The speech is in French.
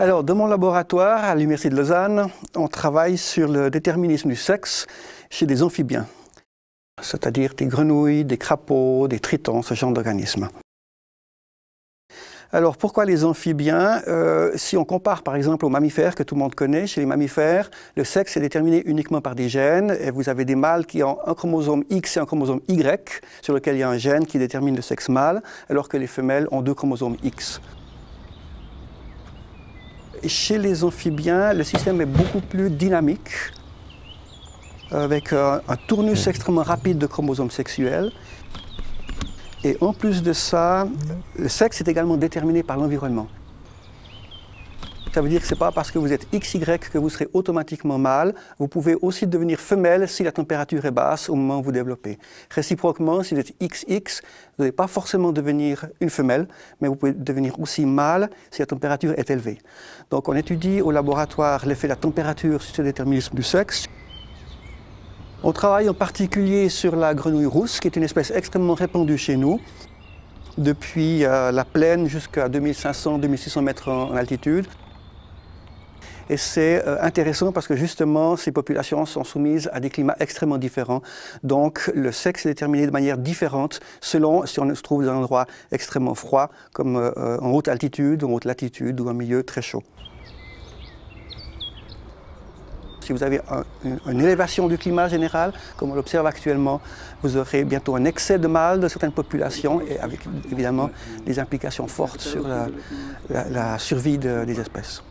Alors, dans mon laboratoire à l'Université de Lausanne, on travaille sur le déterminisme du sexe chez des amphibiens, c'est-à-dire des grenouilles, des crapauds, des tritons, ce genre d'organismes. Alors pourquoi les amphibiens euh, Si on compare par exemple aux mammifères que tout le monde connaît, chez les mammifères, le sexe est déterminé uniquement par des gènes et vous avez des mâles qui ont un chromosome X et un chromosome Y sur lequel il y a un gène qui détermine le sexe mâle, alors que les femelles ont deux chromosomes X. Chez les amphibiens, le système est beaucoup plus dynamique, avec un, tournus extrêmement rapide de chromosomes sexuels. Et en plus de ça, le sexe est également déterminé par l'environnement. Ça veut dire que ce n'est pas parce que vous êtes XY que vous serez automatiquement mâle. Vous pouvez aussi devenir femelle si la température est basse au moment où vous développez. Réciproquement, si vous êtes XX, vous n'allez pas forcément devenir une femelle, mais vous pouvez devenir aussi mâle si la température est élevée. Donc on étudie au laboratoire l'effet de la température sur ce déterminisme du sexe. On travaille en particulier sur la grenouille rousse, qui est une espèce extrêmement répandue chez nous, depuis euh, la plaine jusqu'à 2500-2600 mètres en altitude. Et c'est euh, intéressant parce que justement, ces populations sont soumises à des climats extrêmement différents. Donc, le sexe est déterminé de manière différente selon si on se trouve dans un endroit extrêmement froid, comme euh, en haute altitude, en haute latitude ou un milieu très chaud. Si vous avez une élévation du climat général, comme on l'observe actuellement, vous aurez bientôt un excès de mâles de certaines populations et avec évidemment des implications fortes sur la, survie des espèces.